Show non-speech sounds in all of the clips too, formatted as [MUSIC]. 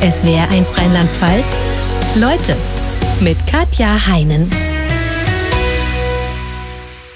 SWR1 Rheinland-Pfalz. Leute mit Katja Heinen.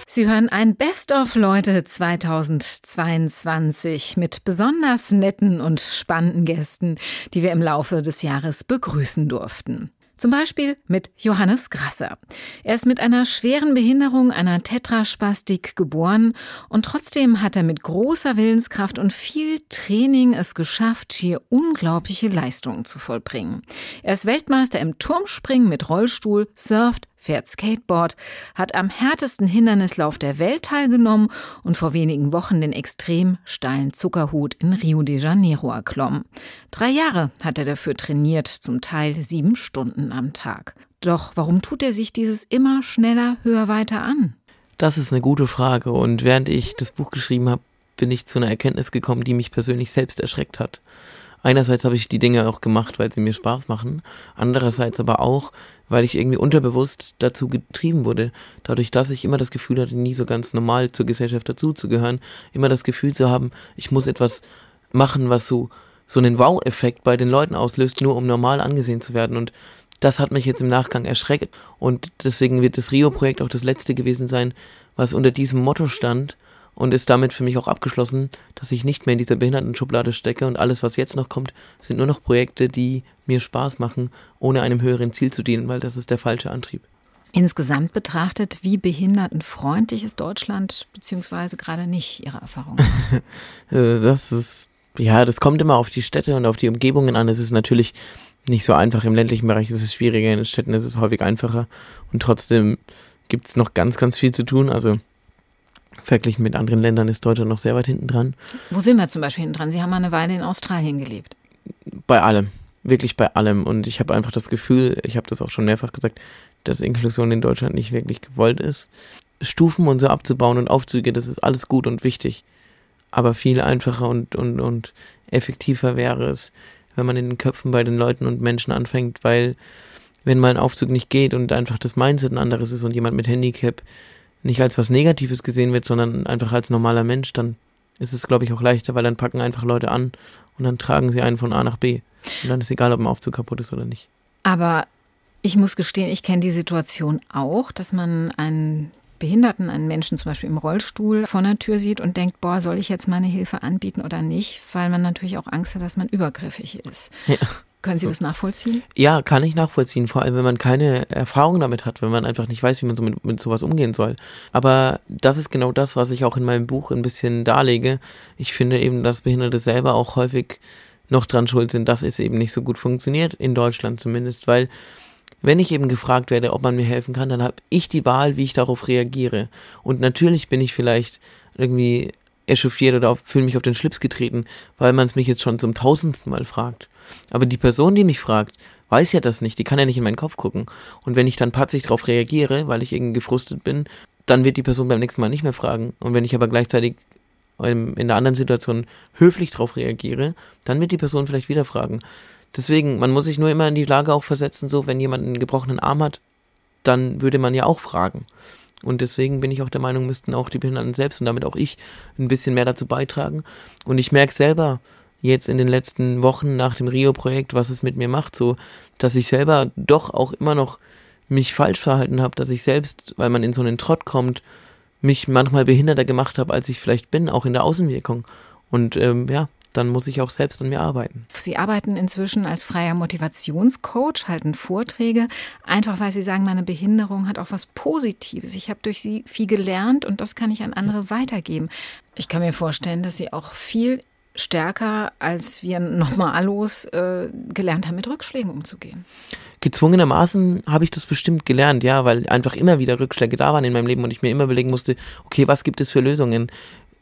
Sie hören ein Best of Leute 2022 mit besonders netten und spannenden Gästen, die wir im Laufe des Jahres begrüßen durften. Zum Beispiel mit Johannes Grasser. Er ist mit einer schweren Behinderung, einer Tetraspastik geboren und trotzdem hat er mit großer Willenskraft und viel Training es geschafft, schier unglaubliche Leistungen zu vollbringen. Er ist Weltmeister im Turmspringen mit Rollstuhl, surft, fährt Skateboard, hat am härtesten Hindernislauf der Welt teilgenommen und vor wenigen Wochen den extrem steilen Zuckerhut in Rio de Janeiro erklommen. Drei Jahre hat er dafür trainiert, zum Teil sieben Stunden am Tag. Doch warum tut er sich dieses immer schneller, höher, weiter an? Das ist eine gute Frage und während ich das Buch geschrieben habe, bin ich zu einer Erkenntnis gekommen, die mich persönlich selbst erschreckt hat. Einerseits habe ich die Dinge auch gemacht, weil sie mir Spaß machen, andererseits aber auch, weil ich irgendwie unterbewusst dazu getrieben wurde, dadurch, dass ich immer das Gefühl hatte, nie so ganz normal zur Gesellschaft dazuzugehören, immer das Gefühl zu haben, ich muss etwas machen, was so so einen Wow-Effekt bei den Leuten auslöst, nur um normal angesehen zu werden. Und das hat mich jetzt im Nachgang erschreckt. Und deswegen wird das Rio-Projekt auch das letzte gewesen sein, was unter diesem Motto stand und ist damit für mich auch abgeschlossen, dass ich nicht mehr in dieser Behindertenschublade stecke und alles, was jetzt noch kommt, sind nur noch Projekte, die mir Spaß machen, ohne einem höheren Ziel zu dienen, weil das ist der falsche Antrieb. Insgesamt betrachtet, wie behindertenfreundlich ist Deutschland, beziehungsweise gerade nicht Ihre Erfahrung? [LAUGHS] Äh, das ist, ja, das kommt immer auf die Städte und auf die Umgebungen an. Es ist natürlich nicht so einfach. Im ländlichen Bereich ist es schwieriger, in den Städten ist es häufig einfacher. Und trotzdem gibt es noch ganz, ganz viel zu tun. Also Verglichen mit anderen Ländern ist Deutschland noch sehr weit hinten dran. Wo sind wir zum Beispiel hinten dran? Sie haben mal eine Weile in Australien gelebt. Bei allem, wirklich bei allem. Und ich habe einfach das Gefühl, ich habe das auch schon mehrfach gesagt, dass Inklusion in Deutschland nicht wirklich gewollt ist. Stufen und so abzubauen und Aufzüge, das ist alles gut und wichtig. Aber viel einfacher und, und, und effektiver wäre es, wenn man in den Köpfen bei den Leuten und Menschen anfängt, weil wenn mal ein Aufzug nicht geht und einfach das Mindset ein anderes ist und jemand mit Handicap nicht als was Negatives gesehen wird, sondern einfach als normaler Mensch, dann ist es, glaube ich, auch leichter, weil dann packen einfach Leute an und dann tragen sie einen von A nach B. Und dann ist egal, ob ein Aufzug kaputt ist oder nicht. Aber ich muss gestehen, ich kenne die Situation auch, dass man einen Behinderten, einen Menschen zum Beispiel im Rollstuhl vor der Tür sieht und denkt, boah, soll ich jetzt meine Hilfe anbieten oder nicht? Weil man natürlich auch Angst hat, dass man übergriffig ist. Ja. Können Sie das nachvollziehen? Ja, kann ich nachvollziehen, vor allem wenn man keine Erfahrung damit hat, wenn man einfach nicht weiß, wie man so mit, mit sowas umgehen soll. Aber das ist genau das, was ich auch in meinem Buch ein bisschen darlege. Ich finde eben, dass Behinderte selber auch häufig noch dran schuld sind, dass es eben nicht so gut funktioniert, in Deutschland zumindest, weil wenn ich eben gefragt werde, ob man mir helfen kann, dann habe ich die Wahl, wie ich darauf reagiere. Und natürlich bin ich vielleicht irgendwie echauffiert oder fühle mich auf den Schlips getreten, weil man es mich jetzt schon zum tausendsten Mal fragt. Aber die Person, die mich fragt, weiß ja das nicht, die kann ja nicht in meinen Kopf gucken. Und wenn ich dann patzig darauf reagiere, weil ich irgendwie gefrustet bin, dann wird die Person beim nächsten Mal nicht mehr fragen. Und wenn ich aber gleichzeitig in der anderen Situation höflich darauf reagiere, dann wird die Person vielleicht wieder fragen. Deswegen, man muss sich nur immer in die Lage auch versetzen, so wenn jemand einen gebrochenen Arm hat, dann würde man ja auch fragen. Und deswegen bin ich auch der Meinung, müssten auch die Behinderten selbst und damit auch ich ein bisschen mehr dazu beitragen. Und ich merke selber jetzt in den letzten Wochen nach dem Rio-Projekt, was es mit mir macht, so, dass ich selber doch auch immer noch mich falsch verhalten habe, dass ich selbst, weil man in so einen Trott kommt, mich manchmal behinderter gemacht habe, als ich vielleicht bin, auch in der Außenwirkung. Und ähm, ja, dann muss ich auch selbst an mir arbeiten. Sie arbeiten inzwischen als freier Motivationscoach, halten Vorträge, einfach weil Sie sagen, meine Behinderung hat auch was Positives. Ich habe durch Sie viel gelernt und das kann ich an andere weitergeben. Ich kann mir vorstellen, dass Sie auch viel stärker, als wir normallos äh, gelernt haben, mit Rückschlägen umzugehen. Gezwungenermaßen habe ich das bestimmt gelernt, ja, weil einfach immer wieder Rückschläge da waren in meinem Leben und ich mir immer überlegen musste, okay, was gibt es für Lösungen?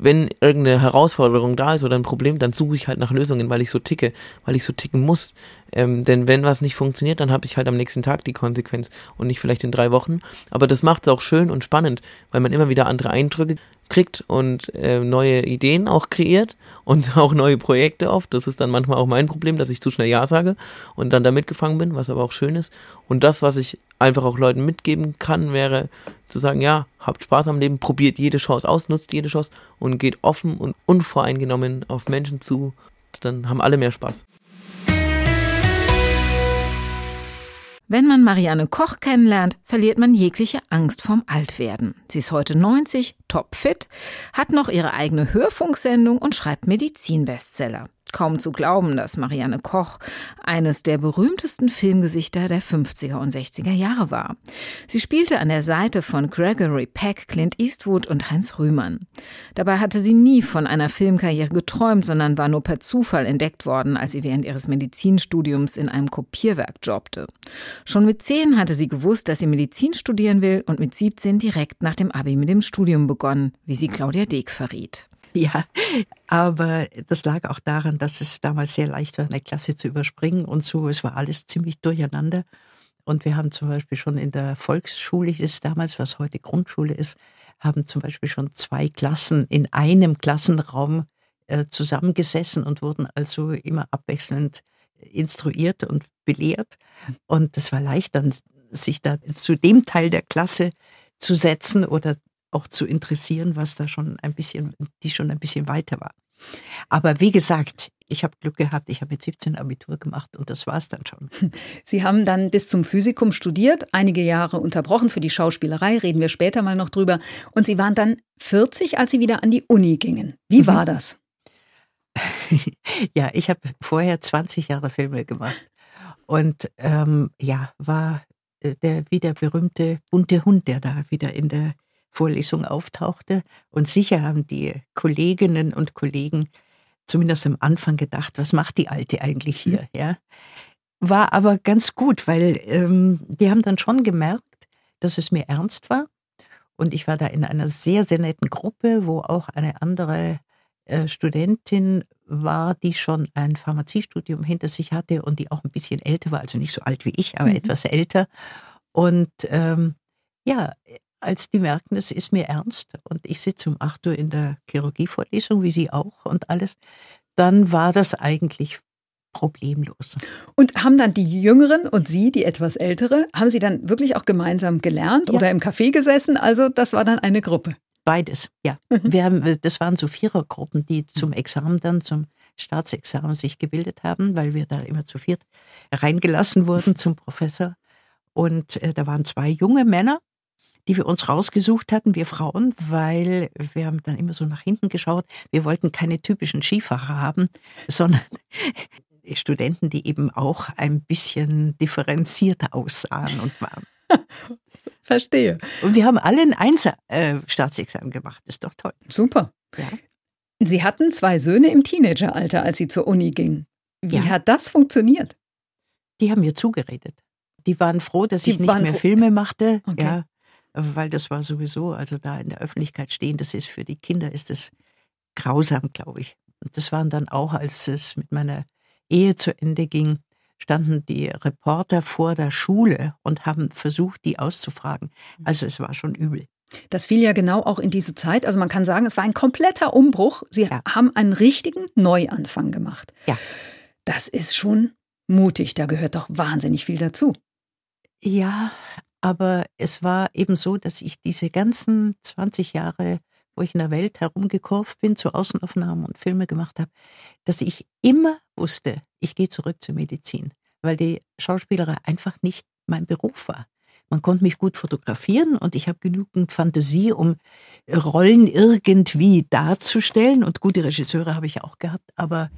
Wenn irgendeine Herausforderung da ist oder ein Problem, dann suche ich halt nach Lösungen, weil ich so ticke, weil ich so ticken muss. Ähm, denn wenn was nicht funktioniert, dann habe ich halt am nächsten Tag die Konsequenz und nicht vielleicht in drei Wochen. Aber das macht es auch schön und spannend, weil man immer wieder andere Eindrücke kriegt und äh, neue Ideen auch kreiert und [LAUGHS] auch neue Projekte oft. Das ist dann manchmal auch mein Problem, dass ich zu schnell Ja sage und dann da mitgefangen bin, was aber auch schön ist. Und das, was ich einfach auch Leuten mitgeben kann, wäre zu sagen, ja, habt Spaß am Leben, probiert jede Chance aus, nutzt jede Chance und geht offen und unvoreingenommen auf Menschen zu. Dann haben alle mehr Spaß. Wenn man Marianne Koch kennenlernt, verliert man jegliche Angst vorm Altwerden. Sie ist heute 90, topfit, hat noch ihre eigene Hörfunksendung und schreibt Medizinbestseller. Kaum zu glauben, dass Marianne Koch eines der berühmtesten Filmgesichter der 50er und 60er Jahre war. Sie spielte an der Seite von Gregory Peck, Clint Eastwood und Heinz Rühmann. Dabei hatte sie nie von einer Filmkarriere geträumt, sondern war nur per Zufall entdeckt worden, als sie während ihres Medizinstudiums in einem Kopierwerk jobbte. Schon mit zehn hatte sie gewusst, dass sie Medizin studieren will und mit 17 direkt nach dem Abi mit dem Studium begonnen, wie sie Claudia Deek verriet. [LAUGHS] Ja, aber das lag auch daran, dass es damals sehr leicht war, eine Klasse zu überspringen und so. Es war alles ziemlich durcheinander. Und wir haben zum Beispiel schon in der Volksschule, ist es damals, was heute Grundschule ist, haben zum Beispiel schon zwei Klassen in einem Klassenraum äh, zusammengesessen und wurden also immer abwechselnd instruiert und belehrt. Und es war leicht, dann sich da zu dem Teil der Klasse zu setzen oder auch zu interessieren, was da schon ein bisschen, die schon ein bisschen weiter war. Aber wie gesagt, ich habe Glück gehabt, ich habe mit 17 Abitur gemacht und das war es dann schon. [LAUGHS] Sie haben dann bis zum Physikum studiert, einige Jahre unterbrochen für die Schauspielerei, reden wir später mal noch drüber. Und Sie waren dann 40, als Sie wieder an die Uni gingen. Wie mhm. war das? [LAUGHS] ja, ich habe vorher 20 Jahre Filme gemacht und ähm, ja, war äh, der wie der berühmte bunte Hund, der da wieder in der Vorlesung auftauchte. Und sicher haben die Kolleginnen und Kollegen zumindest am Anfang gedacht, was macht die Alte eigentlich hier? Mhm. Ja. War aber ganz gut, weil ähm, die haben dann schon gemerkt, dass es mir ernst war. Und ich war da in einer sehr, sehr netten Gruppe, wo auch eine andere äh, Studentin war, die schon ein Pharmaziestudium hinter sich hatte und die auch ein bisschen älter war, also nicht so alt wie ich, aber mhm. etwas älter. Und ähm, ja, als die merkten, es ist mir ernst und ich sitze um 8 Uhr in der Chirurgievorlesung, wie Sie auch und alles, dann war das eigentlich problemlos. Und haben dann die Jüngeren und Sie, die etwas Ältere, haben Sie dann wirklich auch gemeinsam gelernt ja. oder im Café gesessen? Also das war dann eine Gruppe. Beides, ja. Mhm. Wir haben, das waren so Vierergruppen, die zum Examen dann, zum Staatsexamen sich gebildet haben, weil wir da immer zu viert reingelassen wurden zum Professor. Und äh, da waren zwei junge Männer die wir uns rausgesucht hatten, wir Frauen, weil wir haben dann immer so nach hinten geschaut. Wir wollten keine typischen Skifahrer haben, [LAUGHS] sondern Studenten, die eben auch ein bisschen differenzierter aussahen und waren. [LAUGHS] Verstehe. Und wir haben alle ein Einser äh, Staatsexamen gemacht. Ist doch toll. Super. Ja. Sie hatten zwei Söhne im Teenageralter, als Sie zur Uni gingen. Wie ja. hat das funktioniert? Die haben mir zugeredet. Die waren froh, dass die ich nicht mehr Filme machte. Okay. Ja, weil das war sowieso, also da in der Öffentlichkeit stehen, das ist für die Kinder, ist das grausam, glaube ich. Und das waren dann auch, als es mit meiner Ehe zu Ende ging, standen die Reporter vor der Schule und haben versucht, die auszufragen. Also es war schon übel. Das fiel ja genau auch in diese Zeit. Also man kann sagen, es war ein kompletter Umbruch. Sie ja. haben einen richtigen Neuanfang gemacht. Ja. Das ist schon mutig. Da gehört doch wahnsinnig viel dazu. Ja, aber es war eben so, dass ich diese ganzen 20 Jahre, wo ich in der Welt herumgekurvt bin, zu Außenaufnahmen und Filme gemacht habe, dass ich immer wusste, ich gehe zurück zur Medizin, weil die Schauspielerei einfach nicht mein Beruf war. Man konnte mich gut fotografieren und ich habe genügend Fantasie, um Rollen irgendwie darzustellen. Und gute Regisseure habe ich auch gehabt, aber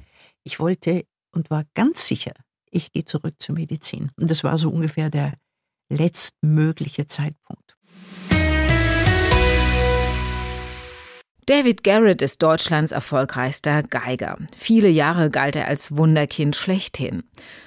ich wollte und war ganz sicher, ich gehe zurück zur Medizin. Und das war so ungefähr der letztmögliche Zeitpunkt. David Garrett ist Deutschlands erfolgreichster Geiger. Viele Jahre galt er als Wunderkind schlechthin.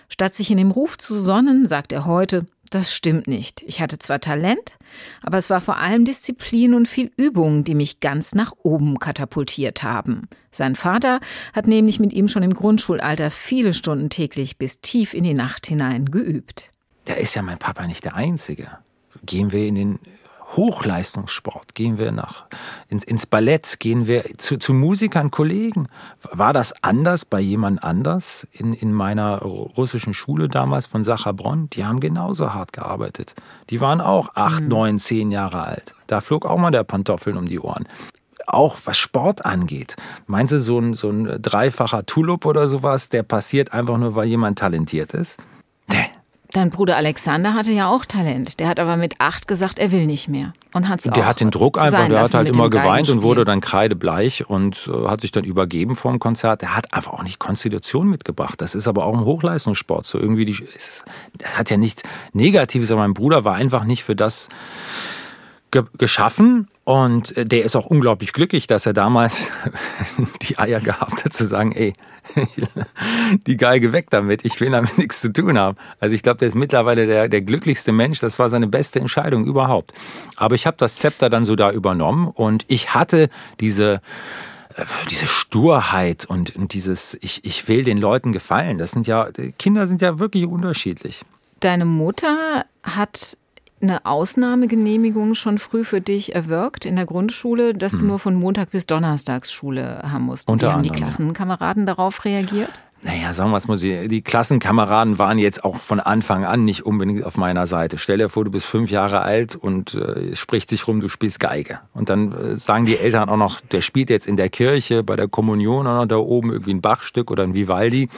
Statt sich in dem Ruf zu sonnen, sagt er heute, das stimmt nicht. Ich hatte zwar Talent, aber es war vor allem Disziplin und viel Übung, die mich ganz nach oben katapultiert haben. Sein Vater hat nämlich mit ihm schon im Grundschulalter viele Stunden täglich bis tief in die Nacht hinein geübt da ist ja mein Papa nicht der Einzige. Gehen wir in den Hochleistungssport, gehen wir nach, ins, ins Ballett, gehen wir zu, zu Musikern, Kollegen. War das anders bei jemand anders in, in meiner russischen Schule damals von Sachabron? Die haben genauso hart gearbeitet. Die waren auch acht, mhm. neun, zehn Jahre alt. Da flog auch mal der Pantoffeln um die Ohren auch was Sport angeht. Meinst du, so ein, so ein dreifacher Tulip oder sowas, der passiert einfach nur, weil jemand talentiert ist? Dein Bruder Alexander hatte ja auch Talent. Der hat aber mit acht gesagt, er will nicht mehr. Und hat's der auch hat den Druck einfach, der hat halt immer geweint und wurde dann dann kreidebleich und äh, hat sich dann übergeben vor dem Konzert. Der hat einfach auch nicht Konstitution mitgebracht. Das ist aber auch im Hochleistungssport so irgendwie. Die, es, das hat ja nichts Negatives, aber mein Bruder war einfach nicht für das ge geschaffen und äh, der ist auch unglaublich glücklich, dass er damals [LAUGHS] die Eier gehabt hat zu sagen, ey, [LAUGHS] die Geige weg damit, ich will damit nichts zu tun haben. Also ich glaube, der ist mittlerweile der, der glücklichste Mensch, das war seine beste Entscheidung überhaupt. Aber ich habe das Zepter dann so da übernommen und ich hatte diese äh, diese Sturheit und, und dieses ich, ich will den Leuten gefallen, das sind ja, Kinder sind ja wirklich unterschiedlich. Deine Mutter hat eine Ausnahmegenehmigung schon früh für dich erwirkt in der Grundschule, dass du hm. nur von Montag bis Donnerstagsschule haben musst. Unter Wie haben die Klassenkameraden ja. darauf reagiert? Naja, sagen wir es mal, die Klassenkameraden waren jetzt auch von Anfang an nicht unbedingt auf meiner Seite. Stell dir vor, du bist fünf Jahre alt und äh, es spricht sich rum, du spielst Geige. Und dann äh, sagen die Eltern auch noch, der spielt jetzt in der Kirche bei der Kommunion auch noch da oben irgendwie ein Bachstück oder ein Vivaldi.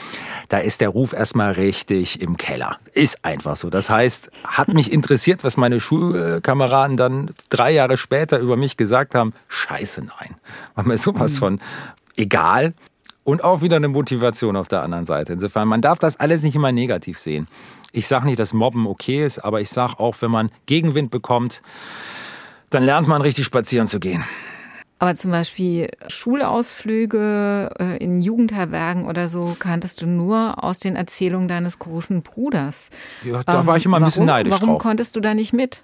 Da ist der Ruf erstmal richtig im Keller. Ist einfach so. Das heißt, hat mich interessiert, was meine Schulkameraden dann drei Jahre später über mich gesagt haben. Scheiße, nein. War mir sowas mhm. von egal und auch wieder eine Motivation auf der anderen Seite. Insofern, man darf das alles nicht immer negativ sehen. Ich sage nicht, dass Mobben okay ist, aber ich sage auch, wenn man Gegenwind bekommt, dann lernt man richtig spazieren zu gehen. Aber zum Beispiel Schulausflüge äh, in Jugendherbergen oder so kanntest du nur aus den Erzählungen deines großen Bruders. Ja, da war ich immer ein bisschen neidisch warum drauf. konntest du da nicht mit?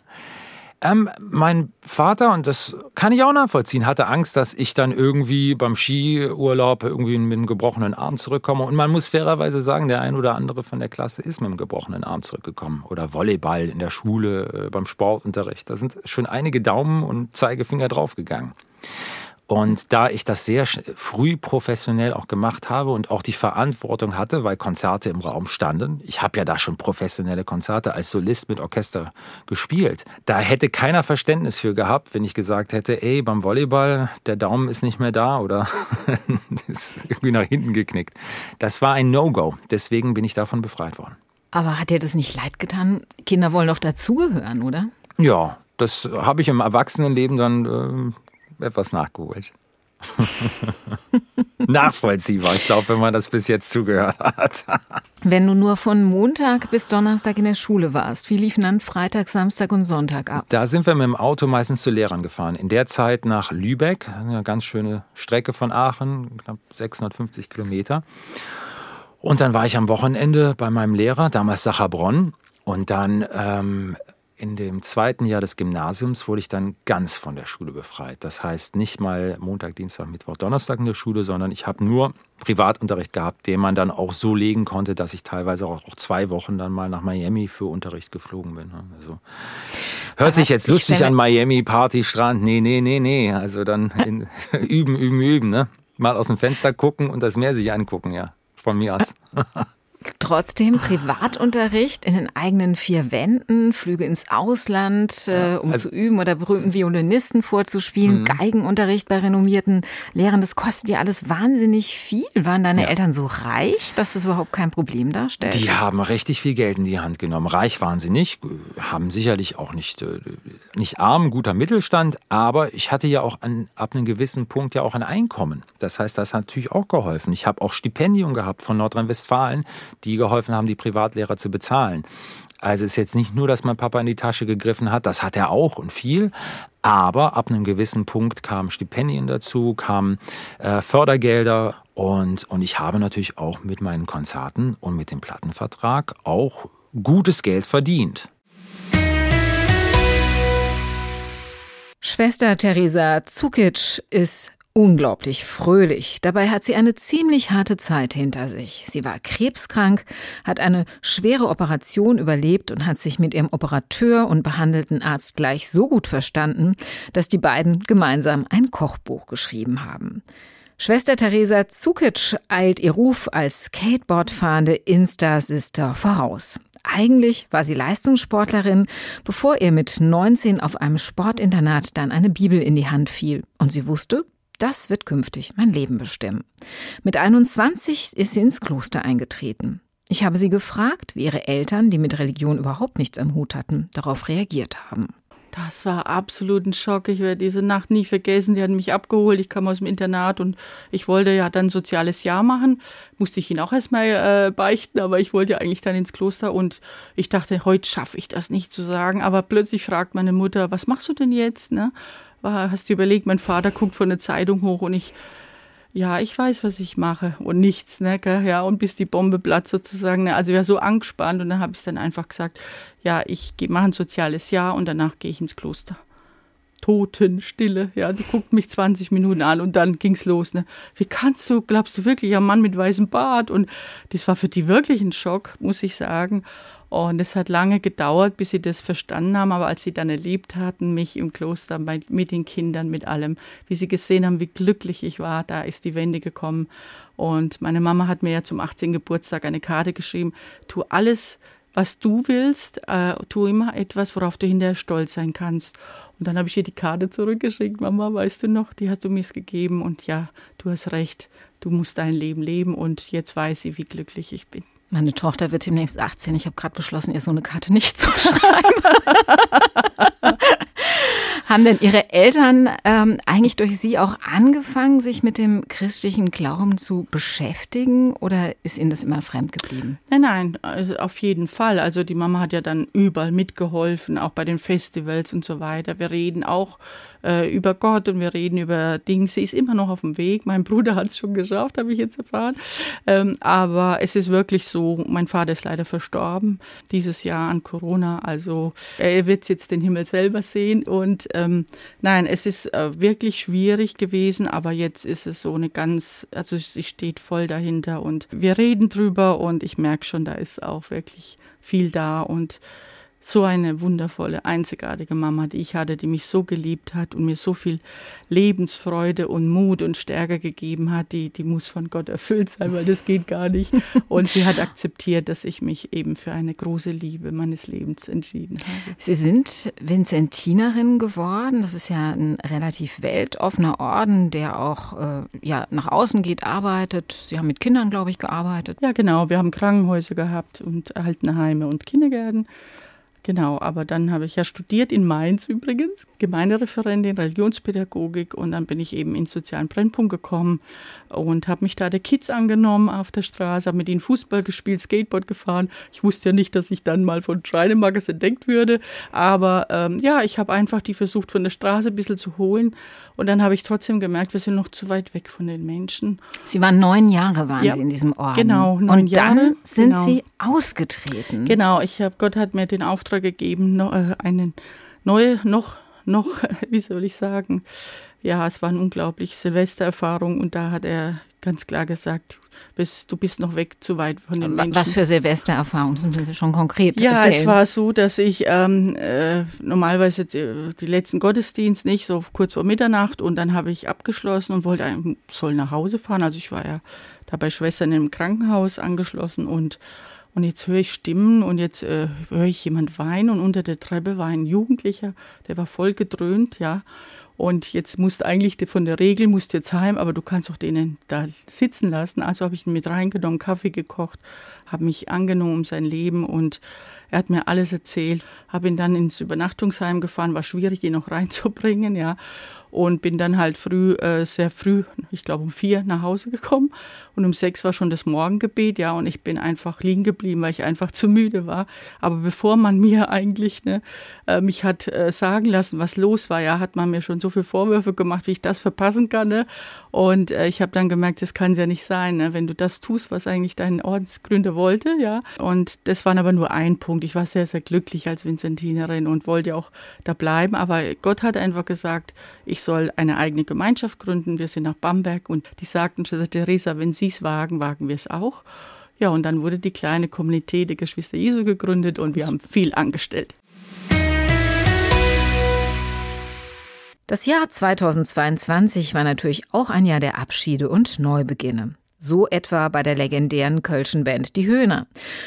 Ähm, mein Vater, und das kann ich auch nachvollziehen, hatte Angst, dass ich dann irgendwie beim Skiurlaub irgendwie mit einem gebrochenen Arm zurückkomme. Und man muss fairerweise sagen, der ein oder andere von der Klasse ist mit einem gebrochenen Arm zurückgekommen. Oder Volleyball in der Schule, äh, beim Sportunterricht. Da sind schon einige Daumen und Zeigefinger draufgegangen. Und da ich das sehr früh professionell auch gemacht habe und auch die Verantwortung hatte, weil Konzerte im Raum standen, ich habe ja da schon professionelle Konzerte als Solist mit Orchester gespielt, da hätte keiner Verständnis für gehabt, wenn ich gesagt hätte, ey, beim Volleyball, der Daumen ist nicht mehr da oder [LAUGHS] ist irgendwie nach hinten geknickt. Das war ein No-Go, deswegen bin ich davon befreit worden. Aber hat dir das nicht leid getan? Kinder wollen doch dazugehören, oder? Ja, das habe ich im Erwachsenenleben dann äh, etwas nachgeholt. [LAUGHS] Nachvollziehbar, ich glaube, wenn man das bis jetzt zugehört hat. [LAUGHS] wenn du nur von Montag bis Donnerstag in der Schule warst, wie liefen dann Freitag, Samstag und Sonntag ab? Da sind wir mit dem Auto meistens zu Lehrern gefahren. In der Zeit nach Lübeck, eine ganz schöne Strecke von Aachen, knapp 650 Kilometer. Und dann war ich am Wochenende bei meinem Lehrer, damals Sacherbronn. Und dann ähm, in dem zweiten Jahr des Gymnasiums wurde ich dann ganz von der Schule befreit. Das heißt nicht mal Montag, Dienstag, Mittwoch, Donnerstag in der Schule, sondern ich habe nur Privatunterricht gehabt, den man dann auch so legen konnte, dass ich teilweise auch, zwei Wochen dann mal nach Miami für Unterricht geflogen bin. Also hört sich jetzt lustig an Miami, Party, Strand. Nee, nee, nee, nee. Also dann [LAUGHS] in, [LAUGHS] üben, üben, üben. Ne? Mal aus dem Fenster gucken und das Meer sich angucken, ja. Von mir aus. [LAUGHS] Trotzdem Privatunterricht in den eigenen vier Wänden, Flüge ins Ausland, äh, um also, zu üben oder berühmten Violinisten vorzuspielen, mhm. Geigenunterricht bei renommierten Lehrern, das kostet ja alles wahnsinnig viel. Waren deine ja. Eltern so reich, dass das überhaupt kein Problem darstellt? Die haben richtig viel Geld in die Hand genommen. Reich waren sie nicht, haben sicherlich auch nicht, äh, nicht arm, guter Mittelstand, aber ich hatte ja auch an, ab einem gewissen Punkt ja auch ein Einkommen. Das heißt, das hat natürlich auch geholfen. Ich habe auch Stipendien gehabt von Nordrhein-Westfalen die geholfen haben, die Privatlehrer zu bezahlen. Also es ist jetzt nicht nur, dass mein Papa in die Tasche gegriffen hat, das hat er auch und viel. Aber ab einem gewissen Punkt kamen Stipendien dazu, kamen äh, Fördergelder und, und ich habe natürlich auch mit meinen Konzerten und mit dem Plattenvertrag auch gutes Geld verdient. Schwester Theresa Zukic ist unglaublich fröhlich. Dabei hat sie eine ziemlich harte Zeit hinter sich. Sie war krebskrank, hat eine schwere Operation überlebt und hat sich mit ihrem Operateur und behandelten Arzt gleich so gut verstanden, dass die beiden gemeinsam ein Kochbuch geschrieben haben. Schwester Theresa Zukic eilt ihr Ruf als Skateboardfahrende Insta-Sister voraus. Eigentlich war sie Leistungssportlerin, bevor ihr mit 19 auf einem Sportinternat dann eine Bibel in die Hand fiel. Und sie wusste, das wird künftig mein Leben bestimmen. Mit 21 ist sie ins Kloster eingetreten. Ich habe sie gefragt, wie ihre Eltern, die mit Religion überhaupt nichts am Hut hatten, darauf reagiert haben. Das war absolut ein Schock. Ich werde diese Nacht nie vergessen. Die hatten mich abgeholt. Ich kam aus dem Internat und ich wollte ja dann soziales Jahr machen. Musste ich ihn auch erstmal äh, beichten, aber ich wollte ja eigentlich dann ins Kloster und ich dachte, heute schaffe ich das nicht zu sagen. Aber plötzlich fragt meine Mutter, was machst du denn jetzt? Ne? Hast du überlegt, mein Vater guckt von der Zeitung hoch und ich ja, ich weiß, was ich mache und nichts, ne, gell? ja, und bis die Bombe platzt sozusagen. Ne? Also ich war so angespannt und dann habe ich dann einfach gesagt, ja, ich mache ein soziales Jahr und danach gehe ich ins Kloster. Totenstille, ja, die guckt mich 20 Minuten an und dann ging's los, ne. Wie kannst du, glaubst du wirklich, ein Mann mit weißem Bart? Und das war für die wirklich ein Schock, muss ich sagen. Und es hat lange gedauert, bis sie das verstanden haben, aber als sie dann erlebt hatten, mich im Kloster mit den Kindern, mit allem, wie sie gesehen haben, wie glücklich ich war, da ist die Wende gekommen. Und meine Mama hat mir ja zum 18. Geburtstag eine Karte geschrieben, tu alles, was du willst, äh, tu immer etwas, worauf du hinterher stolz sein kannst. Und dann habe ich ihr die Karte zurückgeschickt, Mama, weißt du noch, die hast du mir gegeben und ja, du hast recht, du musst dein Leben leben und jetzt weiß sie, wie glücklich ich bin. Meine Tochter wird demnächst 18. Ich habe gerade beschlossen, ihr so eine Karte nicht zu [LAUGHS] schreiben. [LAUGHS] Haben denn Ihre Eltern ähm, eigentlich durch Sie auch angefangen, sich mit dem christlichen Glauben zu beschäftigen oder ist Ihnen das immer fremd geblieben? Nein, nein, also auf jeden Fall. Also die Mama hat ja dann überall mitgeholfen, auch bei den Festivals und so weiter. Wir reden auch äh, über Gott und wir reden über Dinge. Sie ist immer noch auf dem Weg. Mein Bruder hat es schon geschafft, habe ich jetzt erfahren. Ähm, aber es ist wirklich so, mein Vater ist leider verstorben dieses Jahr an Corona. Also er wird jetzt den Himmel selber sehen und ähm, nein, es ist äh, wirklich schwierig gewesen, aber jetzt ist es so eine ganz, also sie steht voll dahinter und wir reden drüber und ich merke schon, da ist auch wirklich viel da und so eine wundervolle, einzigartige Mama, die ich hatte, die mich so geliebt hat und mir so viel Lebensfreude und Mut und Stärke gegeben hat, die, die muss von Gott erfüllt sein, weil das geht gar nicht. Und sie hat akzeptiert, dass ich mich eben für eine große Liebe meines Lebens entschieden habe. Sie sind Vinzentinerin geworden. Das ist ja ein relativ weltoffener Orden, der auch äh, ja, nach außen geht, arbeitet. Sie haben mit Kindern, glaube ich, gearbeitet. Ja, genau. Wir haben Krankenhäuser gehabt und Altenheime und Kindergärten. Genau, aber dann habe ich ja studiert in Mainz übrigens, Gemeindereferentin, Religionspädagogik und dann bin ich eben in sozialen Brennpunkt gekommen und habe mich da der Kids angenommen auf der Straße, habe mit ihnen Fußball gespielt, Skateboard gefahren. Ich wusste ja nicht, dass ich dann mal von Schreinemakers entdeckt würde, aber ähm, ja, ich habe einfach die versucht von der Straße ein bisschen zu holen und dann habe ich trotzdem gemerkt, wir sind noch zu weit weg von den Menschen. Sie waren neun Jahre waren ja, Sie in diesem Ort. Genau, neun und Jahre. dann sind genau. Sie ausgetreten. Genau, ich habe Gott hat mir den Auftrag gegeben, noch, äh, eine neue, noch, noch, [LAUGHS] wie soll ich sagen, ja, es war eine unglaubliche Silvestererfahrung und da hat er ganz klar gesagt, bist, du bist noch weg zu weit von den Menschen. Was für Silvestererfahrungen sind Sie schon konkret? Ja, erzählen? es war so, dass ich ähm, äh, normalerweise die, die, letzten Gottesdienst nicht, so kurz vor Mitternacht und dann habe ich abgeschlossen und wollte, soll nach Hause fahren. Also ich war ja da bei Schwestern im Krankenhaus angeschlossen und und jetzt höre ich Stimmen und jetzt äh, höre ich jemand weinen und unter der Treppe war ein Jugendlicher, der war voll gedröhnt, ja. Und jetzt musst eigentlich von der Regel musst jetzt heim, aber du kannst doch denen da sitzen lassen. Also habe ich ihn mit reingenommen, Kaffee gekocht, habe mich angenommen um sein Leben und er hat mir alles erzählt. Habe ihn dann ins Übernachtungsheim gefahren, war schwierig, ihn noch [LAUGHS] reinzubringen, ja und bin dann halt früh, äh, sehr früh, ich glaube um vier nach Hause gekommen und um sechs war schon das Morgengebet, ja, und ich bin einfach liegen geblieben, weil ich einfach zu müde war. Aber bevor man mir eigentlich ne, äh, mich hat äh, sagen lassen, was los war, ja, hat man mir schon so viele Vorwürfe gemacht, wie ich das verpassen kann. Ne? Und äh, ich habe dann gemerkt, das kann es ja nicht sein, ne? wenn du das tust, was eigentlich dein Ordensgründer wollte, ja. Und das war aber nur ein Punkt. Ich war sehr, sehr glücklich als Vinzentinerin und wollte auch da bleiben. Aber Gott hat einfach gesagt, ich soll eine eigene Gemeinschaft gründen. Wir sind nach Bamberg und die sagten, Schwester Theresa, wenn Sie es wagen, wagen wir es auch. Ja, und dann wurde die kleine Kommunität der Geschwister Jesu gegründet und wir haben viel angestellt. Das Jahr 2022 war natürlich auch ein Jahr der Abschiede und Neubeginne. So etwa bei der legendären Kölschen Band Die Höhner.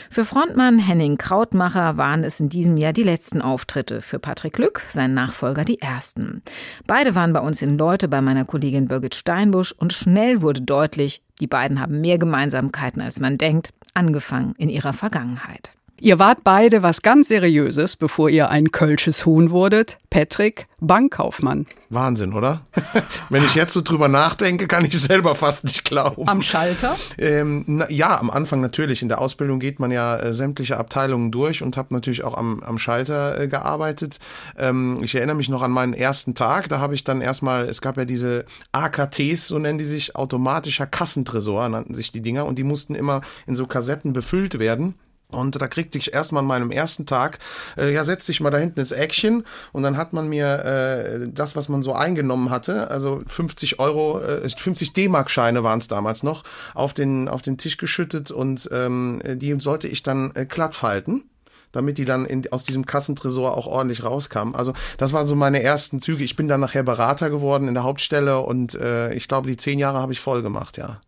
Für Frontmann Henning Krautmacher waren es in diesem Jahr die letzten Auftritte, für Patrick Glück, sein Nachfolger, die ersten. Beide waren bei uns in Leute bei meiner Kollegin Birgit Steinbusch und schnell wurde deutlich, die beiden haben mehr Gemeinsamkeiten, als man denkt. angefangen in ihrer Vergangenheit. Ihr wart beide was ganz Seriöses, bevor ihr ein kölsches Huhn wurdet. Patrick, Bankkaufmann. Wahnsinn, oder? [LAUGHS] Wenn ich jetzt so drüber nachdenke, kann ich selber fast nicht glauben. Am Schalter? Ähm, na, ja, am Anfang natürlich. In der Ausbildung geht man ja äh, sämtliche Abteilungen durch und habe natürlich auch am, am Schalter äh, gearbeitet. Ähm, ich erinnere mich noch an meinen ersten Tag. Da habe ich dann erstmal, es gab ja diese AKTs, so nennen die sich, automatischer Kassentresor nannten sich die Dinger und die mussten immer in so Kassetten befüllt werden. Und da kriegte ich erstmal an meinem ersten Tag, äh, ja, setz dich mal da hinten ins Action. Und dann hat man mir äh, das, was man so eingenommen hatte, also 50 Euro, äh, 50 D-Mark-Scheine waren es damals noch, auf den, auf den Tisch geschüttet und ähm, die sollte ich dann äh, glatt falten damit die dann in, aus diesem Kassentresor auch ordentlich rauskamen. Also das waren so meine ersten Züge. Ich bin dann nachher Berater geworden in der Hauptstelle und äh, ich glaube, die zehn Jahre habe ich voll gemacht, ja.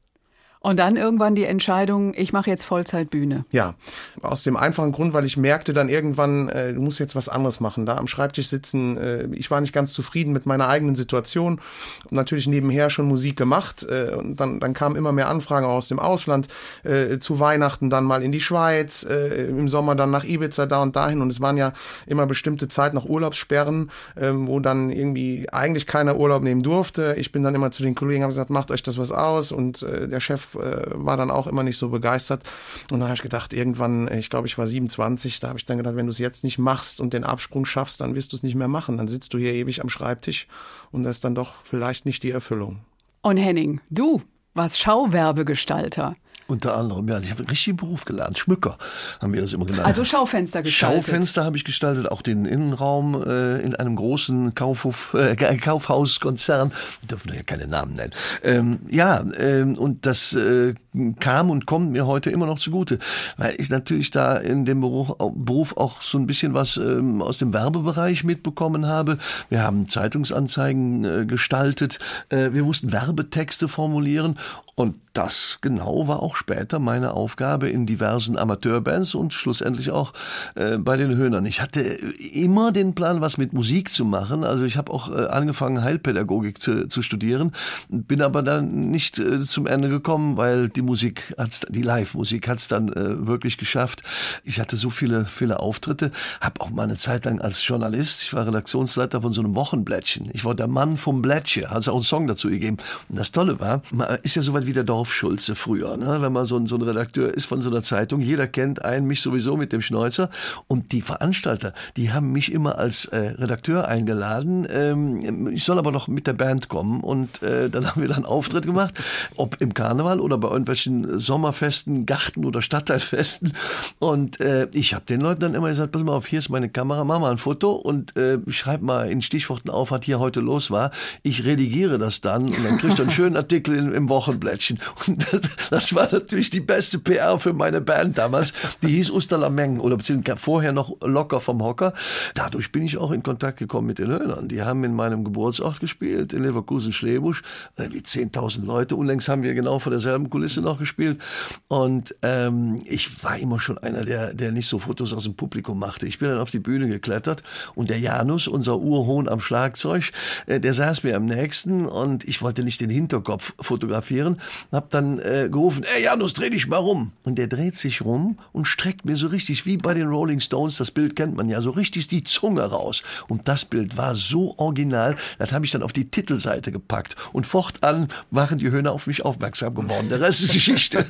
Und dann irgendwann die Entscheidung, ich mache jetzt Vollzeitbühne. Ja, aus dem einfachen Grund, weil ich merkte dann irgendwann, äh, du musst jetzt was anderes machen. Da am Schreibtisch sitzen, äh, ich war nicht ganz zufrieden mit meiner eigenen Situation. Natürlich nebenher schon Musik gemacht. Äh, und dann, dann kamen immer mehr Anfragen aus dem Ausland. Äh, zu Weihnachten dann mal in die Schweiz, äh, im Sommer dann nach Ibiza da und dahin. Und es waren ja immer bestimmte Zeit nach Urlaubssperren, äh, wo dann irgendwie eigentlich keiner Urlaub nehmen durfte. Ich bin dann immer zu den Kollegen, habe gesagt, macht euch das was aus. Und äh, der Chef war dann auch immer nicht so begeistert. Und dann habe ich gedacht, irgendwann, ich glaube, ich war 27, da habe ich dann gedacht, wenn du es jetzt nicht machst und den Absprung schaffst, dann wirst du es nicht mehr machen. Dann sitzt du hier ewig am Schreibtisch und das ist dann doch vielleicht nicht die Erfüllung. Und Henning, du warst Schauwerbegestalter. Unter anderem, ja. Ich habe einen richtigen Beruf gelernt. Schmücker haben wir das immer genannt. Also Schaufenster gestaltet. Schaufenster habe ich gestaltet, auch den Innenraum äh, in einem großen Kaufhof, äh, Kaufhauskonzern. Wir dürfen ja keine Namen nennen. Ähm, ja, ähm, und das äh, kam und kommt mir heute immer noch zugute, weil ich natürlich da in dem Beruf, auch so ein bisschen was ähm, aus dem Werbebereich mitbekommen habe. Wir haben Zeitungsanzeigen äh, gestaltet, äh, wir mussten Werbetexte formulieren und das genau war auch später meine Aufgabe in diversen Amateurbands und schlussendlich auch äh, bei den Höhnern. Ich hatte immer den Plan, was mit Musik zu machen. Also ich habe auch angefangen, Heilpädagogik zu, zu studieren, bin aber dann nicht zum Ende gekommen, weil die Musik hat's, die Live-Musik hat's dann äh, wirklich geschafft. Ich hatte so viele, viele Auftritte, habe auch mal eine Zeit lang als Journalist, ich war Redaktionsleiter von so einem Wochenblättchen. Ich war der Mann vom Blättchen, hat auch einen Song dazu gegeben. Und das Tolle war, man ist ja so weit wie der Dorfschulze früher, ne? wenn man so ein, so ein Redakteur ist von so einer Zeitung. Jeder kennt einen, mich sowieso mit dem Schnäuzer. Und die Veranstalter, die haben mich immer als äh, Redakteur eingeladen. Ähm, ich soll aber noch mit der Band kommen. Und äh, dann haben wir dann einen Auftritt gemacht, ob im Karneval oder bei irgendwelchen Sommerfesten, Garten- oder Stadtteilfesten. Und äh, ich habe den Leuten dann immer gesagt, pass mal auf, hier ist meine Kamera, mach mal ein Foto und äh, schreib mal in Stichworten auf, was hier heute los war. Ich redigiere das dann und dann kriegst du einen schönen Artikel in, im Wochenblättchen. Und das, das, war natürlich die beste PR für meine Band damals. Die hieß Usterlameng oder beziehungsweise vorher noch Locker vom Hocker. Dadurch bin ich auch in Kontakt gekommen mit den Höhnern. Die haben in meinem Geburtsort gespielt, in Leverkusen-Schlebusch. Wie 10.000 Leute. Unlängst haben wir genau vor derselben Kulisse noch gespielt. Und ähm, ich war immer schon einer, der, der nicht so Fotos aus dem Publikum machte. Ich bin dann auf die Bühne geklettert und der Janus, unser Urhohn am Schlagzeug, äh, der saß mir am nächsten und ich wollte nicht den Hinterkopf fotografieren, hab dann äh, gerufen, ey Janus, dreh dich mal rum. Und der dreht sich rum und streckt mir so richtig, wie bei den Rolling Stones, das Bild kennt man ja, so richtig die Zunge raus. Und das Bild war so original, das habe ich dann auf die Titelseite gepackt. Und fortan waren die Höhner auf mich aufmerksam geworden. Der Rest ist Geschichte.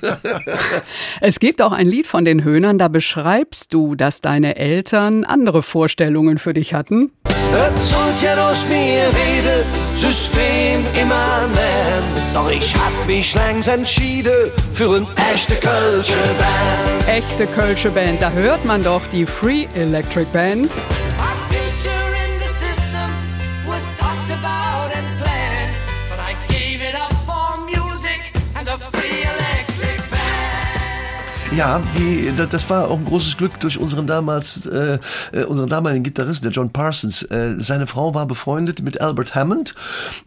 es gibt auch ein Lied von den Höhnern, da beschreibst du, dass deine Eltern andere Vorstellungen für dich hatten. Het sollte aus mir reden, System immanent. Doch ich hab mich längst entschieden für eine echte Kölsche Band. Echte Kölsche Band, da hört man doch die Free Electric Band. Ja, die, das war auch ein großes Glück durch unseren damals, äh, äh, unseren damaligen Gitarristen, der John Parsons. Äh, seine Frau war befreundet mit Albert Hammond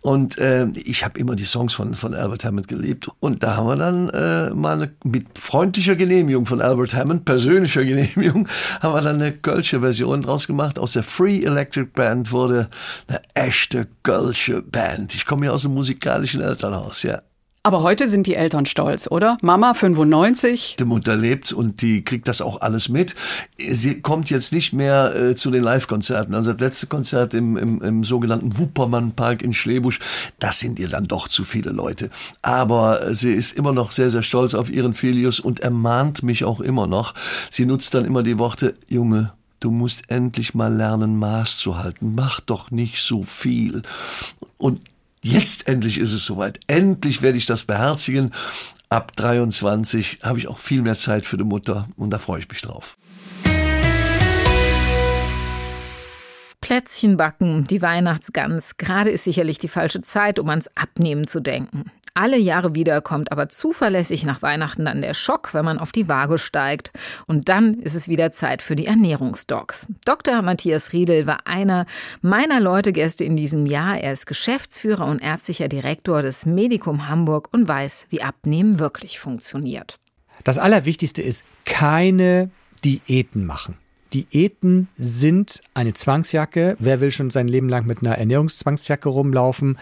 und äh, ich habe immer die Songs von, von Albert Hammond geliebt. Und da haben wir dann äh, mal eine, mit freundlicher Genehmigung von Albert Hammond, persönlicher [LAUGHS] Genehmigung, haben wir dann eine Kölsche Version draus gemacht. Aus der Free Electric Band wurde eine echte Kölsche Band. Ich komme ja aus einem musikalischen Elternhaus, ja. Aber heute sind die Eltern stolz, oder? Mama 95. Die Mutter lebt und die kriegt das auch alles mit. Sie kommt jetzt nicht mehr äh, zu den Live-Konzerten. Also das letzte Konzert im, im, im sogenannten Wuppermann-Park in Schlebusch, das sind ihr dann doch zu viele Leute. Aber sie ist immer noch sehr, sehr stolz auf ihren Filius und ermahnt mich auch immer noch. Sie nutzt dann immer die Worte, Junge, du musst endlich mal lernen, Maß zu halten. Mach doch nicht so viel. Und Jetzt endlich ist es soweit. Endlich werde ich das beherzigen. Ab 23 habe ich auch viel mehr Zeit für die Mutter und da freue ich mich drauf. Plätzchen backen, die Weihnachtsgans. Gerade ist sicherlich die falsche Zeit, um ans Abnehmen zu denken. Alle Jahre wieder kommt aber zuverlässig nach Weihnachten dann der Schock, wenn man auf die Waage steigt. Und dann ist es wieder Zeit für die Ernährungsdocs. Dr. Matthias Riedel war einer meiner Leute-Gäste in diesem Jahr. Er ist Geschäftsführer und ärztlicher Direktor des Medikum Hamburg und weiß, wie Abnehmen wirklich funktioniert. Das Allerwichtigste ist, keine Diäten machen. Diäten sind eine Zwangsjacke. Wer will schon sein Leben lang mit einer Ernährungszwangsjacke rumlaufen?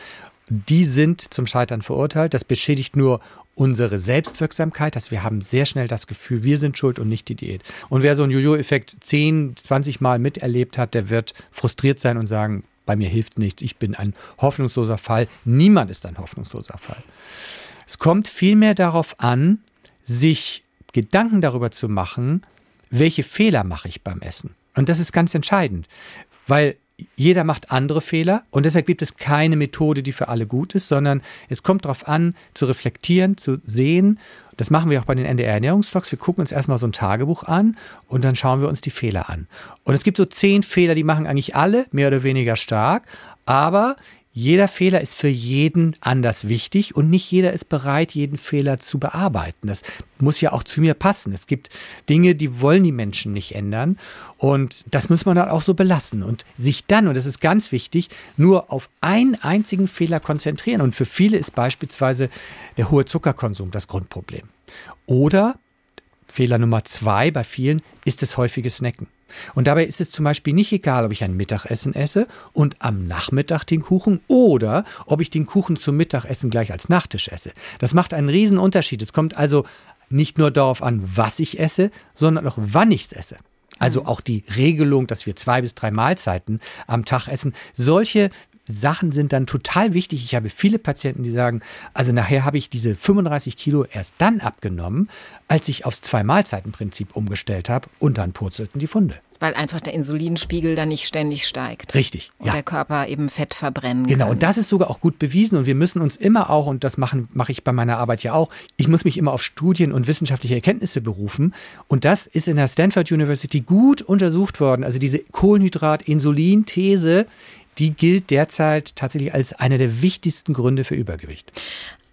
Die sind zum Scheitern verurteilt. Das beschädigt nur unsere Selbstwirksamkeit, dass wir haben sehr schnell das Gefühl, wir sind schuld und nicht die Diät. Und wer so einen Jojo-Effekt 10, 20 Mal miterlebt hat, der wird frustriert sein und sagen, bei mir hilft nichts, ich bin ein hoffnungsloser Fall. Niemand ist ein hoffnungsloser Fall. Es kommt vielmehr darauf an, sich Gedanken darüber zu machen, welche Fehler mache ich beim Essen. Und das ist ganz entscheidend, weil jeder macht andere Fehler und deshalb gibt es keine Methode, die für alle gut ist, sondern es kommt darauf an, zu reflektieren, zu sehen. Das machen wir auch bei den NDR Ernährungstalks. Wir gucken uns erstmal so ein Tagebuch an und dann schauen wir uns die Fehler an. Und es gibt so zehn Fehler, die machen eigentlich alle, mehr oder weniger stark. Aber jeder Fehler ist für jeden anders wichtig und nicht jeder ist bereit, jeden Fehler zu bearbeiten. Das muss ja auch zu mir passen. Es gibt Dinge, die wollen die Menschen nicht ändern und das muss man dann auch so belassen und sich dann, und das ist ganz wichtig, nur auf einen einzigen Fehler konzentrieren. Und für viele ist beispielsweise der hohe Zuckerkonsum das Grundproblem. Oder Fehler Nummer zwei bei vielen ist das häufige Snacken. Und dabei ist es zum Beispiel nicht egal, ob ich ein Mittagessen esse und am Nachmittag den Kuchen oder ob ich den Kuchen zum Mittagessen gleich als Nachtisch esse. Das macht einen riesen Unterschied. Es kommt also nicht nur darauf an, was ich esse, sondern auch wann ich es esse. Also auch die Regelung, dass wir zwei bis drei Mahlzeiten am Tag essen. Solche Sachen sind dann total wichtig. Ich habe viele Patienten, die sagen, also nachher habe ich diese 35 Kilo erst dann abgenommen, als ich aufs Zwei-Mahlzeiten-Prinzip umgestellt habe und dann purzelten die Funde. Weil einfach der Insulinspiegel dann nicht ständig steigt. Richtig. Und ja. der Körper eben Fett verbrennen Genau, kann. und das ist sogar auch gut bewiesen. Und wir müssen uns immer auch, und das mache ich bei meiner Arbeit ja auch, ich muss mich immer auf Studien und wissenschaftliche Erkenntnisse berufen. Und das ist in der Stanford University gut untersucht worden. Also diese Kohlenhydrat-Insulin-These, die gilt derzeit tatsächlich als einer der wichtigsten Gründe für Übergewicht.